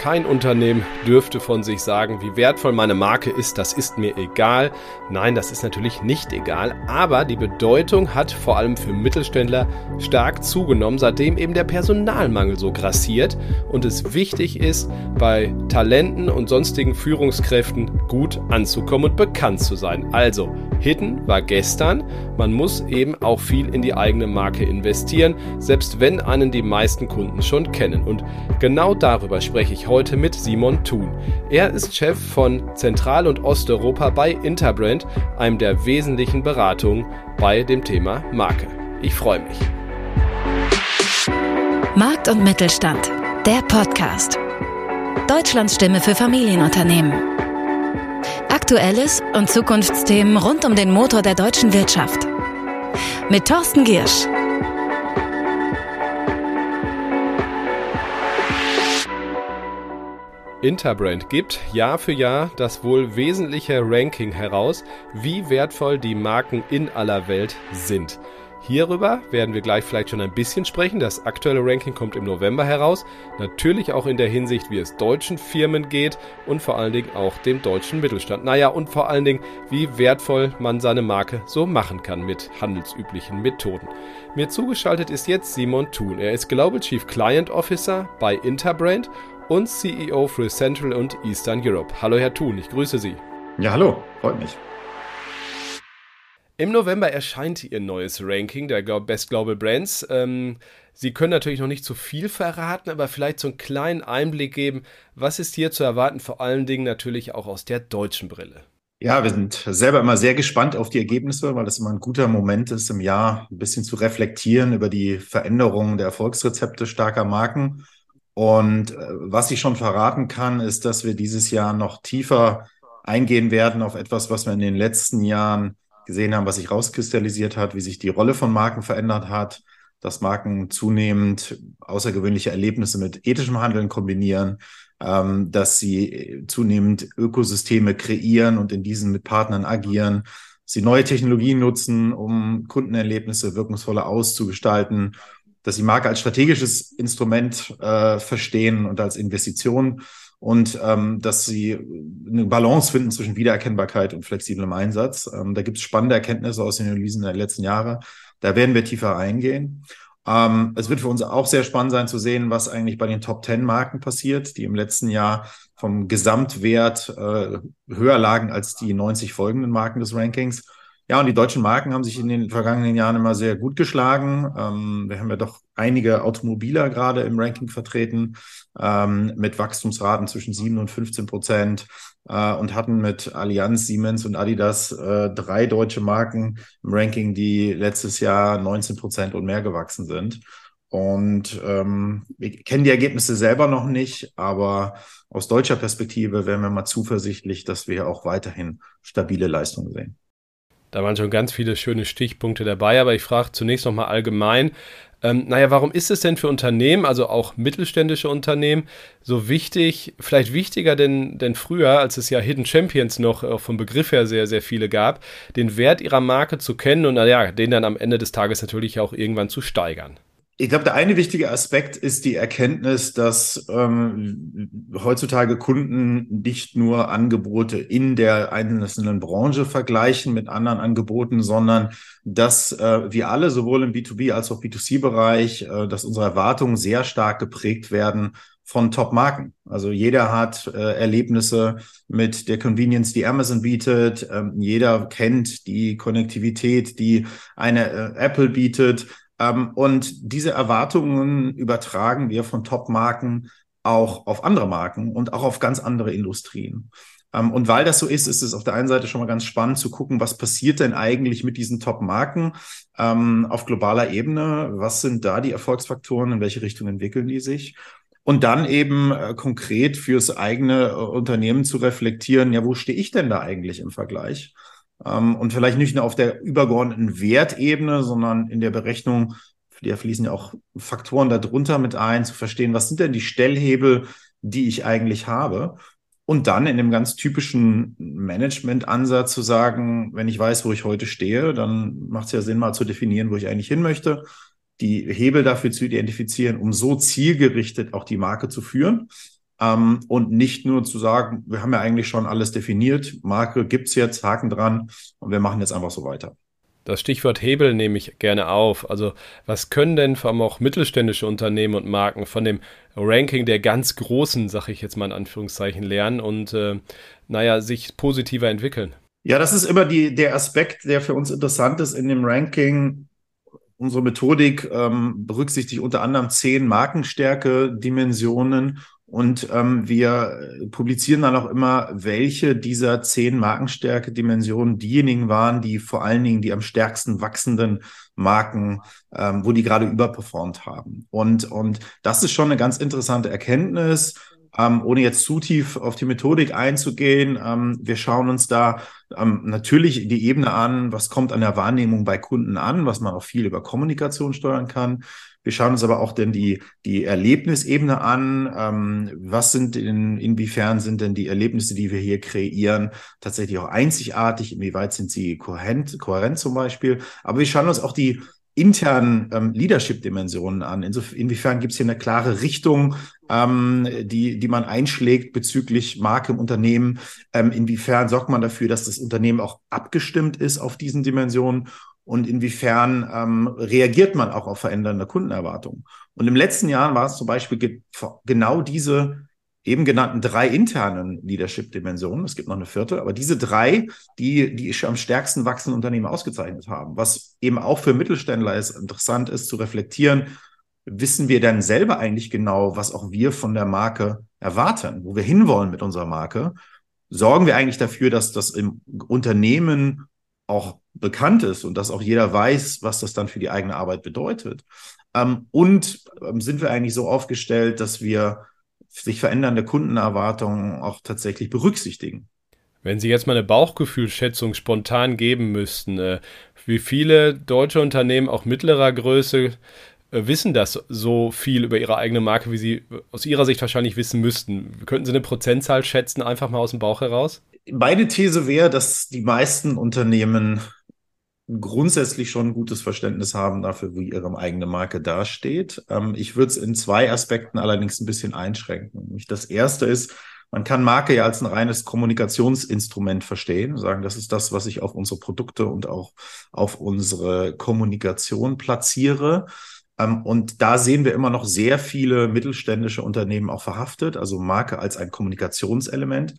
Kein Unternehmen dürfte von sich sagen, wie wertvoll meine Marke ist, das ist mir egal. Nein, das ist natürlich nicht egal, aber die Bedeutung hat vor allem für Mittelständler stark zugenommen, seitdem eben der Personalmangel so grassiert und es wichtig ist, bei Talenten und sonstigen Führungskräften gut anzukommen und bekannt zu sein. Also, Hidden war gestern, man muss eben auch viel in die eigene Marke investieren, selbst wenn einen die meisten Kunden schon kennen. Und genau darüber spreche ich heute mit Simon Thun. Er ist Chef von Zentral- und Osteuropa bei Interbrand, einem der wesentlichen Beratungen bei dem Thema Marke. Ich freue mich. Markt und Mittelstand, der Podcast. Deutschlands Stimme für Familienunternehmen. Aktuelles und Zukunftsthemen rund um den Motor der deutschen Wirtschaft. Mit Thorsten Giersch. Interbrand gibt Jahr für Jahr das wohl wesentliche Ranking heraus, wie wertvoll die Marken in aller Welt sind. Hierüber werden wir gleich vielleicht schon ein bisschen sprechen. Das aktuelle Ranking kommt im November heraus. Natürlich auch in der Hinsicht, wie es deutschen Firmen geht und vor allen Dingen auch dem deutschen Mittelstand. Naja, und vor allen Dingen, wie wertvoll man seine Marke so machen kann mit handelsüblichen Methoden. Mir zugeschaltet ist jetzt Simon Thun. Er ist Global Chief Client Officer bei Interbrand und CEO für Central und Eastern Europe. Hallo Herr Thun, ich grüße Sie. Ja, hallo, freut mich. Im November erscheint Ihr neues Ranking der Best Global Brands. Ähm, Sie können natürlich noch nicht zu viel verraten, aber vielleicht so einen kleinen Einblick geben, was ist hier zu erwarten, vor allen Dingen natürlich auch aus der deutschen Brille. Ja, wir sind selber immer sehr gespannt auf die Ergebnisse, weil das immer ein guter Moment ist, im Jahr ein bisschen zu reflektieren über die Veränderungen der Erfolgsrezepte starker Marken und äh, was ich schon verraten kann, ist, dass wir dieses Jahr noch tiefer eingehen werden auf etwas, was wir in den letzten Jahren gesehen haben, was sich rauskristallisiert hat, wie sich die Rolle von Marken verändert hat, dass Marken zunehmend außergewöhnliche Erlebnisse mit ethischem Handeln kombinieren, ähm, dass sie zunehmend Ökosysteme kreieren und in diesen mit Partnern agieren, sie neue Technologien nutzen, um Kundenerlebnisse wirkungsvoller auszugestalten dass sie Marke als strategisches Instrument äh, verstehen und als Investition und ähm, dass sie eine Balance finden zwischen Wiedererkennbarkeit und flexiblem Einsatz. Ähm, da gibt es spannende Erkenntnisse aus den Analysen der letzten Jahre. Da werden wir tiefer eingehen. Ähm, es wird für uns auch sehr spannend sein zu sehen, was eigentlich bei den Top 10 Marken passiert, die im letzten Jahr vom Gesamtwert äh, höher lagen als die 90 folgenden Marken des Rankings. Ja, und die deutschen Marken haben sich in den vergangenen Jahren immer sehr gut geschlagen. Ähm, wir haben ja doch einige Automobiler gerade im Ranking vertreten, ähm, mit Wachstumsraten zwischen 7 und 15 Prozent äh, und hatten mit Allianz, Siemens und Adidas äh, drei deutsche Marken im Ranking, die letztes Jahr 19 Prozent und mehr gewachsen sind. Und ähm, wir kennen die Ergebnisse selber noch nicht, aber aus deutscher Perspektive wären wir mal zuversichtlich, dass wir auch weiterhin stabile Leistungen sehen. Da waren schon ganz viele schöne Stichpunkte dabei, aber ich frage zunächst nochmal allgemein. Ähm, naja, warum ist es denn für Unternehmen, also auch mittelständische Unternehmen, so wichtig, vielleicht wichtiger denn, denn früher, als es ja Hidden Champions noch äh, vom Begriff her sehr, sehr viele gab, den Wert ihrer Marke zu kennen und naja, den dann am Ende des Tages natürlich auch irgendwann zu steigern? Ich glaube, der eine wichtige Aspekt ist die Erkenntnis, dass ähm, heutzutage Kunden nicht nur Angebote in der einzelnen Branche vergleichen mit anderen Angeboten, sondern dass äh, wir alle sowohl im B2B als auch B2C-Bereich, äh, dass unsere Erwartungen sehr stark geprägt werden von Top-Marken. Also jeder hat äh, Erlebnisse mit der Convenience, die Amazon bietet. Ähm, jeder kennt die Konnektivität, die eine äh, Apple bietet. Ähm, und diese Erwartungen übertragen wir von Top-Marken auch auf andere Marken und auch auf ganz andere Industrien. Ähm, und weil das so ist, ist es auf der einen Seite schon mal ganz spannend zu gucken, was passiert denn eigentlich mit diesen Top-Marken ähm, auf globaler Ebene? Was sind da die Erfolgsfaktoren? In welche Richtung entwickeln die sich? Und dann eben äh, konkret fürs eigene äh, Unternehmen zu reflektieren, ja, wo stehe ich denn da eigentlich im Vergleich? Ähm, und vielleicht nicht nur auf der übergeordneten Wertebene, sondern in der Berechnung, die fließen ja auch Faktoren darunter mit ein, zu verstehen, was sind denn die Stellhebel, die ich eigentlich habe. Und dann in dem ganz typischen Management-Ansatz zu sagen, wenn ich weiß, wo ich heute stehe, dann macht es ja Sinn, mal zu definieren, wo ich eigentlich hin möchte, die Hebel dafür zu identifizieren, um so zielgerichtet auch die Marke zu führen ähm, und nicht nur zu sagen, wir haben ja eigentlich schon alles definiert, Marke gibt's jetzt, Haken dran und wir machen jetzt einfach so weiter. Das Stichwort Hebel nehme ich gerne auf. Also was können denn vor allem auch mittelständische Unternehmen und Marken von dem Ranking der ganz Großen, sage ich jetzt mal in Anführungszeichen, lernen und äh, naja, sich positiver entwickeln? Ja, das ist immer die, der Aspekt, der für uns interessant ist in dem Ranking. Unsere Methodik ähm, berücksichtigt unter anderem zehn Markenstärke-Dimensionen und ähm, wir publizieren dann auch immer, welche dieser zehn Markenstärke-Dimensionen diejenigen waren, die vor allen Dingen die am stärksten wachsenden Marken, ähm, wo die gerade überperformt haben. Und, und das ist schon eine ganz interessante Erkenntnis. Ähm, ohne jetzt zu tief auf die Methodik einzugehen, ähm, wir schauen uns da ähm, natürlich die Ebene an, was kommt an der Wahrnehmung bei Kunden an, was man auch viel über Kommunikation steuern kann. Wir schauen uns aber auch denn die, die Erlebnisebene an. Ähm, was sind in, inwiefern sind denn die Erlebnisse, die wir hier kreieren, tatsächlich auch einzigartig? Inwieweit sind sie kohärent, kohärent zum Beispiel? Aber wir schauen uns auch die internen ähm, Leadership-Dimensionen an. Insof inwiefern gibt es hier eine klare Richtung, ähm, die, die man einschlägt bezüglich Marke im Unternehmen? Ähm, inwiefern sorgt man dafür, dass das Unternehmen auch abgestimmt ist auf diesen Dimensionen? Und inwiefern ähm, reagiert man auch auf verändernde Kundenerwartungen. Und im letzten Jahr war es zum Beispiel ge genau diese eben genannten drei internen Leadership-Dimensionen, es gibt noch eine vierte, aber diese drei, die die am stärksten wachsenden Unternehmen ausgezeichnet haben, was eben auch für Mittelständler ist, interessant ist zu reflektieren, wissen wir denn selber eigentlich genau, was auch wir von der Marke erwarten, wo wir hinwollen mit unserer Marke? Sorgen wir eigentlich dafür, dass das im Unternehmen auch bekannt ist und dass auch jeder weiß, was das dann für die eigene Arbeit bedeutet. Ähm, und ähm, sind wir eigentlich so aufgestellt, dass wir sich verändernde Kundenerwartungen auch tatsächlich berücksichtigen. Wenn Sie jetzt mal eine Bauchgefühlschätzung spontan geben müssten, äh, wie viele deutsche Unternehmen auch mittlerer Größe wissen das so viel über ihre eigene Marke, wie sie aus Ihrer Sicht wahrscheinlich wissen müssten? Könnten Sie eine Prozentzahl schätzen, einfach mal aus dem Bauch heraus? Meine These wäre, dass die meisten Unternehmen grundsätzlich schon ein gutes Verständnis haben dafür, wie ihre eigene Marke dasteht. Ähm, ich würde es in zwei Aspekten allerdings ein bisschen einschränken. Das erste ist, man kann Marke ja als ein reines Kommunikationsinstrument verstehen, sagen, das ist das, was ich auf unsere Produkte und auch auf unsere Kommunikation platziere. Ähm, und da sehen wir immer noch sehr viele mittelständische Unternehmen auch verhaftet, also Marke als ein Kommunikationselement.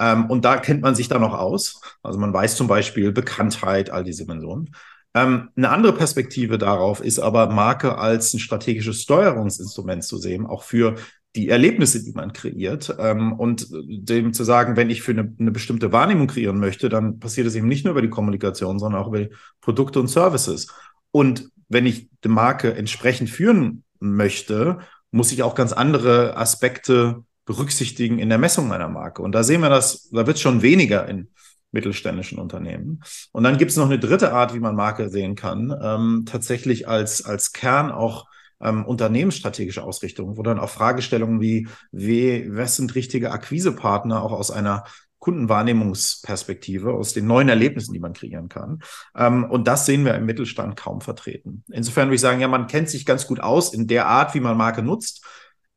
Ähm, und da kennt man sich dann noch aus. Also man weiß zum Beispiel Bekanntheit, all diese Dimensionen. Ähm, eine andere Perspektive darauf ist aber Marke als ein strategisches Steuerungsinstrument zu sehen, auch für die Erlebnisse, die man kreiert. Und dem zu sagen, wenn ich für eine, eine, bestimmte Wahrnehmung kreieren möchte, dann passiert es eben nicht nur über die Kommunikation, sondern auch über Produkte und Services. Und wenn ich die Marke entsprechend führen möchte, muss ich auch ganz andere Aspekte berücksichtigen in der Messung einer Marke. Und da sehen wir das, da wird es schon weniger in mittelständischen Unternehmen. Und dann gibt es noch eine dritte Art, wie man Marke sehen kann, ähm, tatsächlich als, als Kern auch ähm, unternehmensstrategische Ausrichtung, wo dann auch Fragestellungen wie, wie, was sind richtige Akquisepartner auch aus einer Kundenwahrnehmungsperspektive, aus den neuen Erlebnissen, die man kreieren kann. Ähm, und das sehen wir im Mittelstand kaum vertreten. Insofern würde ich sagen, ja, man kennt sich ganz gut aus in der Art, wie man Marke nutzt.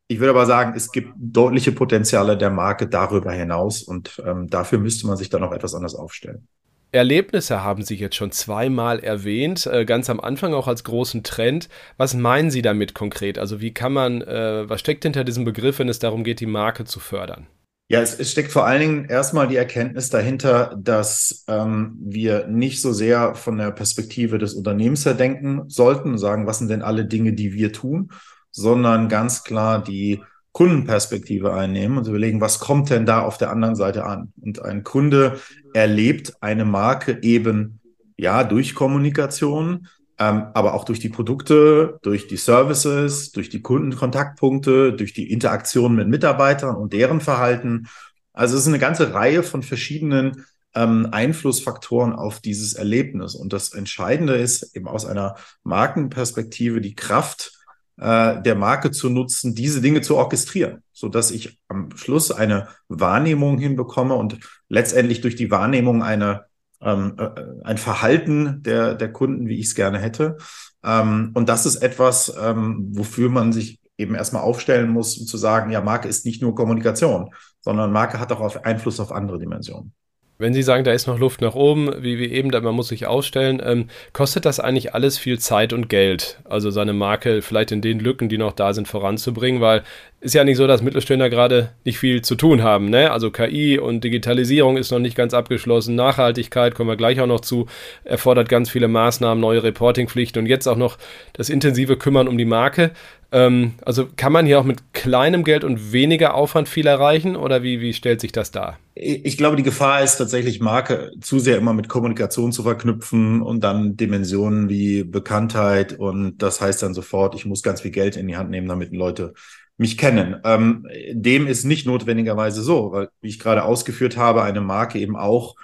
Ich würde aber sagen, es gibt deutliche Potenziale der Marke darüber hinaus und ähm, dafür müsste man sich dann auch etwas anders aufstellen. Erlebnisse haben Sie jetzt schon zweimal erwähnt, äh, ganz am Anfang auch als großen Trend. Was meinen Sie damit konkret? Also wie kann man, äh, was steckt hinter diesem Begriff, wenn es darum geht, die Marke zu fördern? Ja, es, es steckt vor allen Dingen erstmal die Erkenntnis dahinter, dass ähm, wir nicht so sehr von der Perspektive des Unternehmens her denken sollten und sagen, was sind denn alle Dinge, die wir tun, sondern ganz klar die Kundenperspektive einnehmen und überlegen, was kommt denn da auf der anderen Seite an? Und ein Kunde erlebt eine Marke eben ja durch Kommunikation, ähm, aber auch durch die Produkte, durch die Services, durch die Kundenkontaktpunkte, durch die Interaktion mit Mitarbeitern und deren Verhalten. Also es ist eine ganze Reihe von verschiedenen ähm, Einflussfaktoren auf dieses Erlebnis. Und das Entscheidende ist eben aus einer Markenperspektive die Kraft äh, der Marke zu nutzen, diese Dinge zu orchestrieren, so dass ich am Schluss eine Wahrnehmung hinbekomme und letztendlich durch die Wahrnehmung eine ähm, äh, ein Verhalten der, der Kunden, wie ich es gerne hätte. Ähm, und das ist etwas, ähm, wofür man sich eben erstmal aufstellen muss, um zu sagen, ja, Marke ist nicht nur Kommunikation, sondern Marke hat auch Einfluss auf andere Dimensionen. Wenn Sie sagen, da ist noch Luft nach oben, wie wir eben, man muss sich ausstellen, ähm, kostet das eigentlich alles viel Zeit und Geld? Also seine Marke vielleicht in den Lücken, die noch da sind, voranzubringen, weil ist ja nicht so, dass Mittelständler gerade nicht viel zu tun haben. Ne? Also KI und Digitalisierung ist noch nicht ganz abgeschlossen. Nachhaltigkeit kommen wir gleich auch noch zu, erfordert ganz viele Maßnahmen, neue Reportingpflichten und jetzt auch noch das intensive Kümmern um die Marke. Ähm, also kann man hier auch mit kleinem Geld und weniger Aufwand viel erreichen oder wie, wie stellt sich das dar? Ich glaube, die Gefahr ist tatsächlich, Marke zu sehr immer mit Kommunikation zu verknüpfen und dann Dimensionen wie Bekanntheit und das heißt dann sofort, ich muss ganz viel Geld in die Hand nehmen, damit Leute mich kennen. Ähm, dem ist nicht notwendigerweise so, weil, wie ich gerade ausgeführt habe, eine Marke eben auch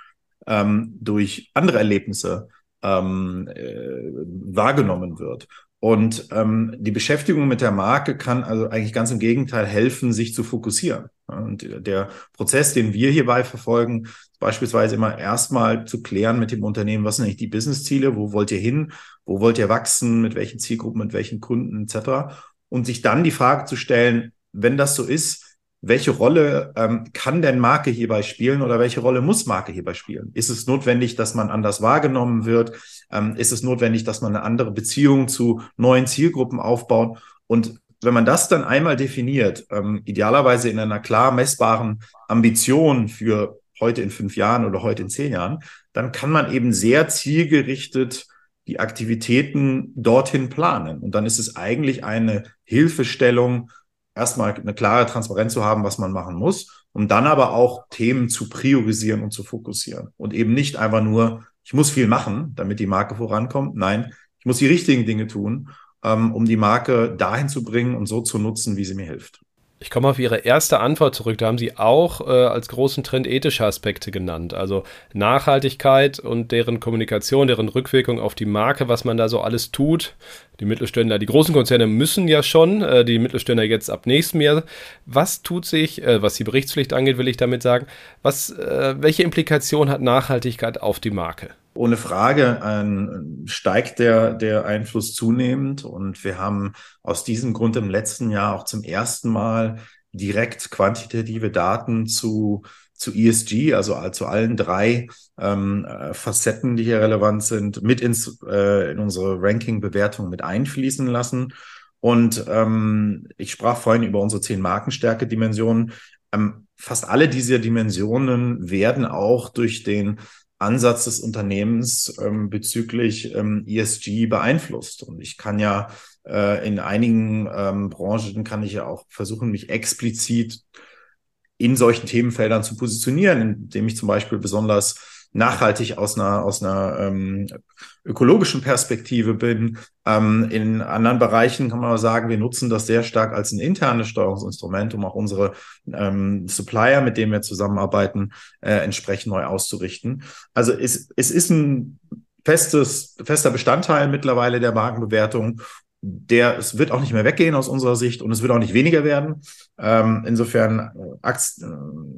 ähm, durch andere Erlebnisse ähm, äh, wahrgenommen wird. Und ähm, die Beschäftigung mit der Marke kann also eigentlich ganz im Gegenteil helfen, sich zu fokussieren. Und der Prozess, den wir hierbei verfolgen, beispielsweise immer erstmal zu klären mit dem Unternehmen, was sind eigentlich die Businessziele, wo wollt ihr hin, wo wollt ihr wachsen, mit welchen Zielgruppen, mit welchen Kunden etc. Und sich dann die Frage zu stellen, wenn das so ist, welche Rolle ähm, kann denn Marke hierbei spielen oder welche Rolle muss Marke hierbei spielen? Ist es notwendig, dass man anders wahrgenommen wird? Ähm, ist es notwendig, dass man eine andere Beziehung zu neuen Zielgruppen aufbaut? Und wenn man das dann einmal definiert, ähm, idealerweise in einer klar messbaren Ambition für heute in fünf Jahren oder heute in zehn Jahren, dann kann man eben sehr zielgerichtet die Aktivitäten dorthin planen. Und dann ist es eigentlich eine Hilfestellung, erstmal eine klare Transparenz zu haben, was man machen muss, um dann aber auch Themen zu priorisieren und zu fokussieren. Und eben nicht einfach nur, ich muss viel machen, damit die Marke vorankommt. Nein, ich muss die richtigen Dinge tun, ähm, um die Marke dahin zu bringen und so zu nutzen, wie sie mir hilft. Ich komme auf Ihre erste Antwort zurück. Da haben Sie auch äh, als großen Trend ethische Aspekte genannt. Also Nachhaltigkeit und deren Kommunikation, deren Rückwirkung auf die Marke, was man da so alles tut. Die Mittelständler, die großen Konzerne müssen ja schon, äh, die Mittelständler jetzt ab nächstem Jahr. Was tut sich, äh, was die Berichtspflicht angeht, will ich damit sagen, was, äh, welche Implikation hat Nachhaltigkeit auf die Marke? Ohne Frage ähm, steigt der, der Einfluss zunehmend und wir haben aus diesem Grund im letzten Jahr auch zum ersten Mal direkt quantitative Daten zu, zu ESG, also zu allen drei ähm, äh, Facetten, die hier relevant sind, mit ins, äh, in unsere Ranking-Bewertung mit einfließen lassen. Und ähm, ich sprach vorhin über unsere zehn Markenstärke-Dimensionen. Ähm, fast alle diese Dimensionen werden auch durch den Ansatz des Unternehmens ähm, bezüglich ähm, ESG beeinflusst. Und ich kann ja äh, in einigen ähm, Branchen kann ich ja auch versuchen, mich explizit in solchen Themenfeldern zu positionieren, indem ich zum Beispiel besonders nachhaltig aus einer, aus einer ähm, ökologischen Perspektive bin. Ähm, in anderen Bereichen kann man sagen, wir nutzen das sehr stark als ein internes Steuerungsinstrument, um auch unsere ähm, Supplier, mit denen wir zusammenarbeiten, äh, entsprechend neu auszurichten. Also es, es ist ein festes, fester Bestandteil mittlerweile der Markenbewertung der, es wird auch nicht mehr weggehen aus unserer Sicht und es wird auch nicht weniger werden. Ähm, insofern äh, äh,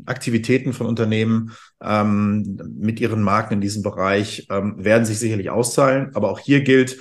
Aktivitäten von Unternehmen ähm, mit ihren Marken in diesem Bereich ähm, werden sich sicherlich auszahlen. Aber auch hier gilt,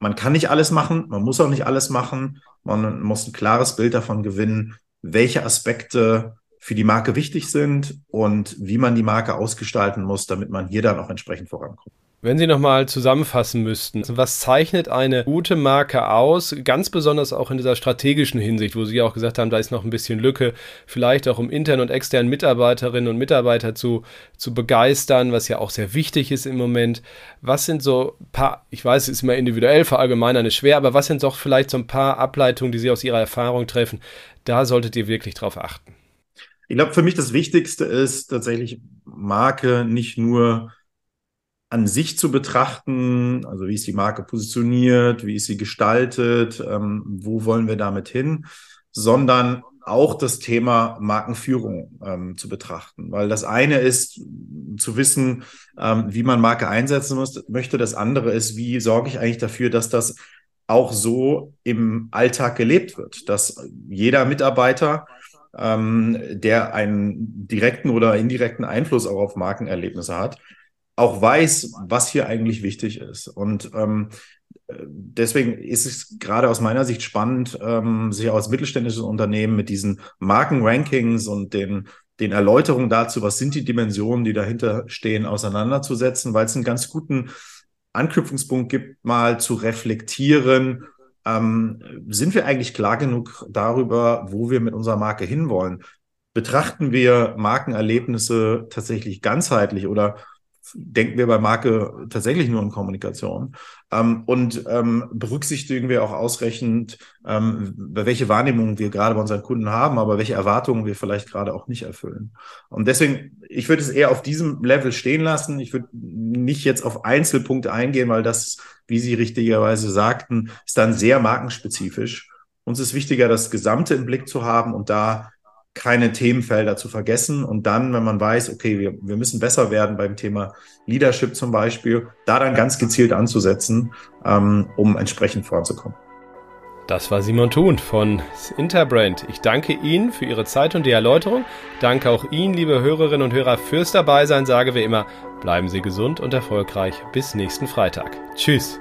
man kann nicht alles machen, man muss auch nicht alles machen. Man muss ein klares Bild davon gewinnen, welche Aspekte für die Marke wichtig sind und wie man die Marke ausgestalten muss, damit man hier dann auch entsprechend vorankommt. Wenn Sie nochmal zusammenfassen müssten, was zeichnet eine gute Marke aus, ganz besonders auch in dieser strategischen Hinsicht, wo Sie auch gesagt haben, da ist noch ein bisschen Lücke, vielleicht auch um internen und externen Mitarbeiterinnen und Mitarbeiter zu, zu begeistern, was ja auch sehr wichtig ist im Moment. Was sind so ein paar, ich weiß, es ist immer individuell, verallgemeinern ist schwer, aber was sind doch vielleicht so ein paar Ableitungen, die Sie aus Ihrer Erfahrung treffen? Da solltet ihr wirklich drauf achten. Ich glaube, für mich das Wichtigste ist tatsächlich Marke nicht nur an sich zu betrachten, also wie ist die Marke positioniert, wie ist sie gestaltet, ähm, wo wollen wir damit hin, sondern auch das Thema Markenführung ähm, zu betrachten. Weil das eine ist zu wissen, ähm, wie man Marke einsetzen muss, möchte. Das andere ist, wie sorge ich eigentlich dafür, dass das auch so im Alltag gelebt wird, dass jeder Mitarbeiter, ähm, der einen direkten oder indirekten Einfluss auch auf Markenerlebnisse hat, auch weiß, was hier eigentlich wichtig ist. Und ähm, deswegen ist es gerade aus meiner Sicht spannend, ähm, sich als mittelständisches Unternehmen mit diesen Markenrankings und den, den Erläuterungen dazu, was sind die Dimensionen, die dahinter stehen, auseinanderzusetzen, weil es einen ganz guten Anknüpfungspunkt gibt, mal zu reflektieren, ähm, sind wir eigentlich klar genug darüber, wo wir mit unserer Marke hinwollen? Betrachten wir Markenerlebnisse tatsächlich ganzheitlich oder denken wir bei Marke tatsächlich nur in Kommunikation ähm, und ähm, berücksichtigen wir auch ausreichend, ähm, welche Wahrnehmungen wir gerade bei unseren Kunden haben, aber welche Erwartungen wir vielleicht gerade auch nicht erfüllen. Und deswegen, ich würde es eher auf diesem Level stehen lassen. Ich würde nicht jetzt auf Einzelpunkte eingehen, weil das, wie Sie richtigerweise sagten, ist dann sehr markenspezifisch. Uns ist wichtiger, das Gesamte im Blick zu haben und da keine Themenfelder zu vergessen. Und dann, wenn man weiß, okay, wir, wir müssen besser werden beim Thema Leadership zum Beispiel, da dann ganz gezielt anzusetzen, ähm, um entsprechend voranzukommen. Das war Simon Thun von Interbrand. Ich danke Ihnen für Ihre Zeit und die Erläuterung. Danke auch Ihnen, liebe Hörerinnen und Hörer, fürs Dabeisein. Sage wie immer, bleiben Sie gesund und erfolgreich. Bis nächsten Freitag. Tschüss.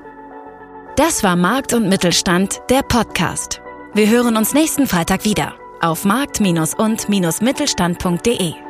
Das war Markt und Mittelstand, der Podcast. Wir hören uns nächsten Freitag wieder auf markt- und-mittelstand.de.